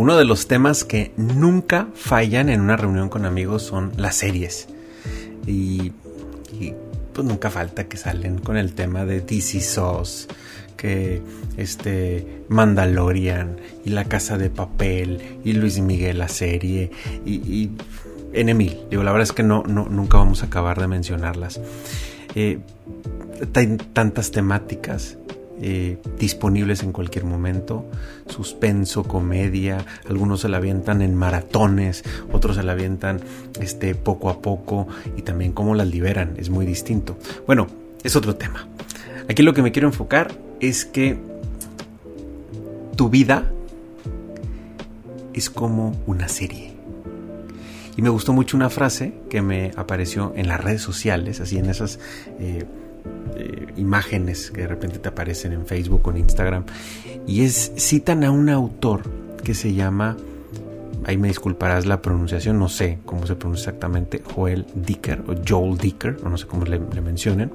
Uno de los temas que nunca fallan en una reunión con amigos son las series. Y, pues nunca falta que salen con el tema de DC Sauce, que este Mandalorian y La Casa de Papel y Luis Miguel la serie y, y N Digo, la verdad es que no, no, nunca vamos a acabar de mencionarlas. Eh, tantas temáticas eh, disponibles en cualquier momento, suspenso, comedia, algunos se la avientan en maratones, otros se la avientan este, poco a poco y también cómo las liberan, es muy distinto. Bueno, es otro tema. Aquí lo que me quiero enfocar es que tu vida es como una serie. Y me gustó mucho una frase que me apareció en las redes sociales, así en esas eh, eh, imágenes que de repente te aparecen en Facebook o en Instagram. Y es, citan a un autor que se llama, ahí me disculparás la pronunciación, no sé cómo se pronuncia exactamente, Joel Dicker o Joel Dicker, o no sé cómo le, mencionen,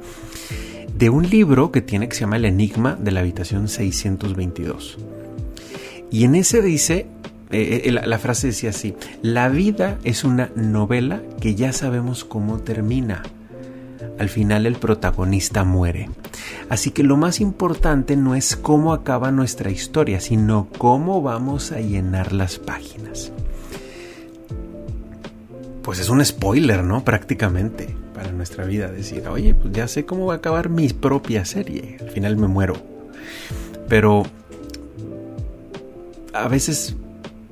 de un libro que tiene que se llama El Enigma de la Habitación 622. Y en ese dice, eh, eh, la, frase decía así, la vida es una novela que ya sabemos cómo termina al final el protagonista muere. Así que lo más importante no es cómo acaba nuestra historia, sino cómo vamos a llenar las páginas. Pues es un spoiler, ¿no? Prácticamente para nuestra vida. Decir, oye, pues ya sé cómo va a acabar mi propia serie. Al final me muero. Pero a veces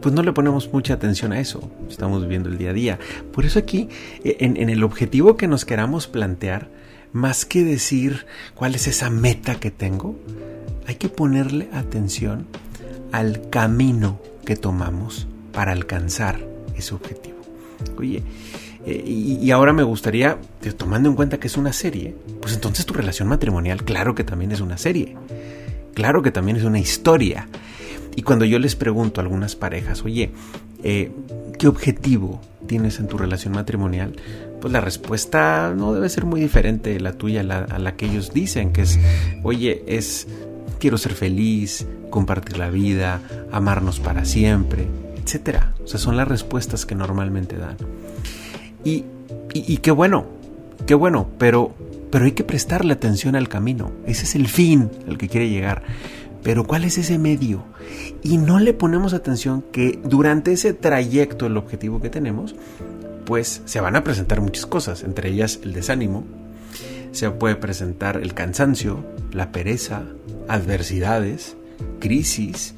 pues no le ponemos mucha atención a eso. Estamos viviendo el día a día. Por eso aquí, e, en, el objetivo que nos queramos plantear, más que decir cuál es esa meta que tengo, hay que ponerle atención al camino que tomamos para alcanzar ese objetivo. Oye, eh, y, ahora me gustaría, tomando en cuenta que es una serie, pues entonces tu relación matrimonial, claro que también es una serie. Claro que también es una historia. Y cuando yo les pregunto a algunas parejas, oye, eh, ¿qué objetivo tienes en tu relación matrimonial? Pues la respuesta no debe ser muy diferente la tuya a la, que ellos dicen, que es, oye, es quiero ser feliz, compartir la vida, amarnos para siempre, etc. O sea, son las respuestas que normalmente dan. Y, y, qué bueno, qué bueno, pero, pero hay que prestarle atención al camino. Ese es el fin al que quiere llegar. Pero ¿cuál es ese medio? Y no le ponemos atención que durante ese trayecto, el objetivo que tenemos, pues se van a presentar muchas cosas, entre ellas el desánimo, se puede presentar el cansancio, la pereza, adversidades, crisis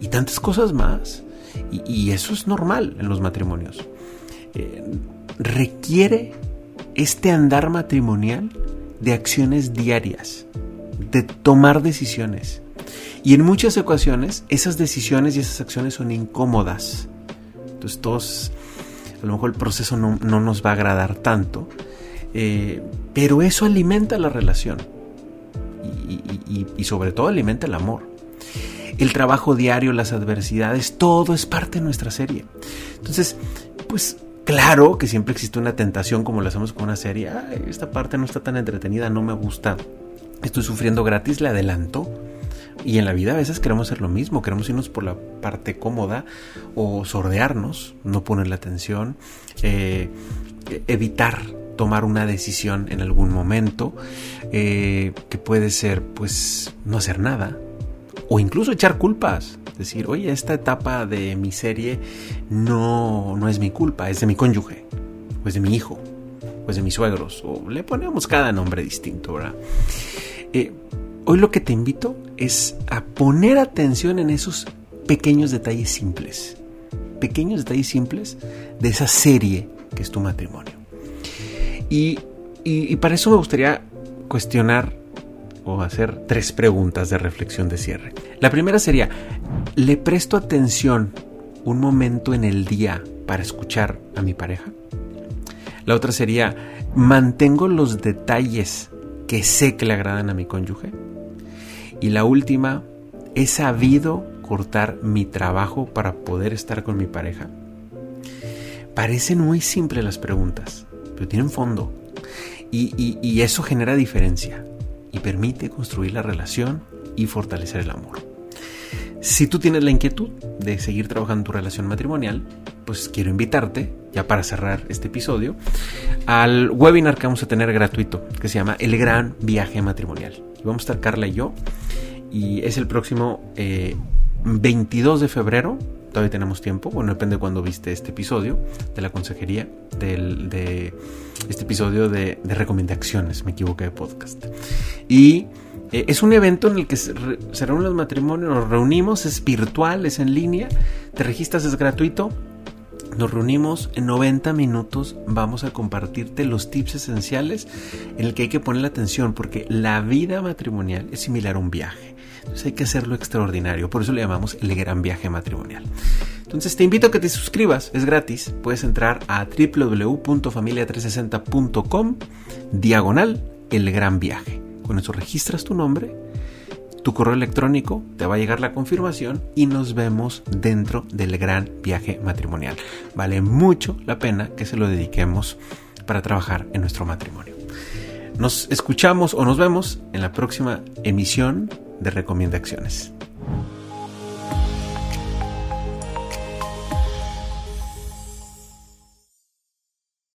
y tantas cosas más. Y, eso es normal en los matrimonios. Eh, requiere este andar matrimonial de acciones diarias, de tomar decisiones, y en muchas ocasiones esas decisiones y esas acciones son incómodas. Entonces todos, a lo mejor el proceso no, nos va a agradar tanto, eh, pero eso alimenta la relación y, y sobre todo alimenta el amor. El trabajo diario, las adversidades, todo es parte de nuestra serie. Entonces, pues claro que siempre existe una tentación como lo hacemos con una serie. esta parte no está tan entretenida, no me gusta. Estoy sufriendo gratis, le adelanto y en la vida a veces queremos hacer lo mismo, queremos irnos por la parte cómoda o sordearnos, no ponerle atención, eh, evitar tomar una decisión en algún momento, eh, que puede ser pues no hacer nada, o incluso echar culpas, decir, oye, esta etapa de mi serie no, no es mi culpa, es de mi cónyuge, o es de mi hijo, o es de mis suegros, o le ponemos cada nombre distinto, ¿verdad? Eh, hoy lo que te invito es a poner atención en esos pequeños detalles simples. Pequeños detalles simples de esa serie que es tu matrimonio. Y, para eso me gustaría cuestionar o hacer tres preguntas de reflexión de cierre. La primera sería, ¿le presto atención un momento en el día para escuchar a mi pareja? La otra sería, ¿mantengo los detalles que sé que le agradan a mi cónyuge? Y la última, ¿he sabido cortar mi trabajo para poder estar con mi pareja? Parecen muy simples las preguntas, pero tienen fondo. Y, eso genera diferencia y permite construir la relación y fortalecer el amor. Si tú tienes la inquietud de seguir trabajando tu relación matrimonial, pues quiero invitarte, ya para cerrar este episodio, al webinar que vamos a tener gratuito, que se llama El Gran Viaje Matrimonial. Y vamos a estar Carla y yo, y es el próximo 22 eh, de febrero todavía tenemos tiempo, bueno, depende de cuando viste este episodio de la consejería, de este episodio de, recomendaciones, me equivoqué de podcast. Y eh, es un evento en el que se, reúnen los matrimonios, nos reunimos, es virtual, es en línea, te registras, es gratuito. Nos reunimos en 90 minutos, vamos a compartirte los tips esenciales en el que hay que poner la atención porque la vida matrimonial es similar a un viaje. Entonces hay que hacerlo extraordinario. Por eso le llamamos el gran viaje matrimonial. Entonces te invito a que te suscribas, es gratis. Puedes entrar a www.familia360.com diagonal el gran viaje. Con eso registras tu nombre, tu correo electrónico, te va a llegar la confirmación y nos vemos dentro del gran viaje matrimonial. Vale mucho la pena que se lo dediquemos para trabajar en nuestro matrimonio. Nos escuchamos o nos vemos en la próxima emisión de Recomienda Acciones.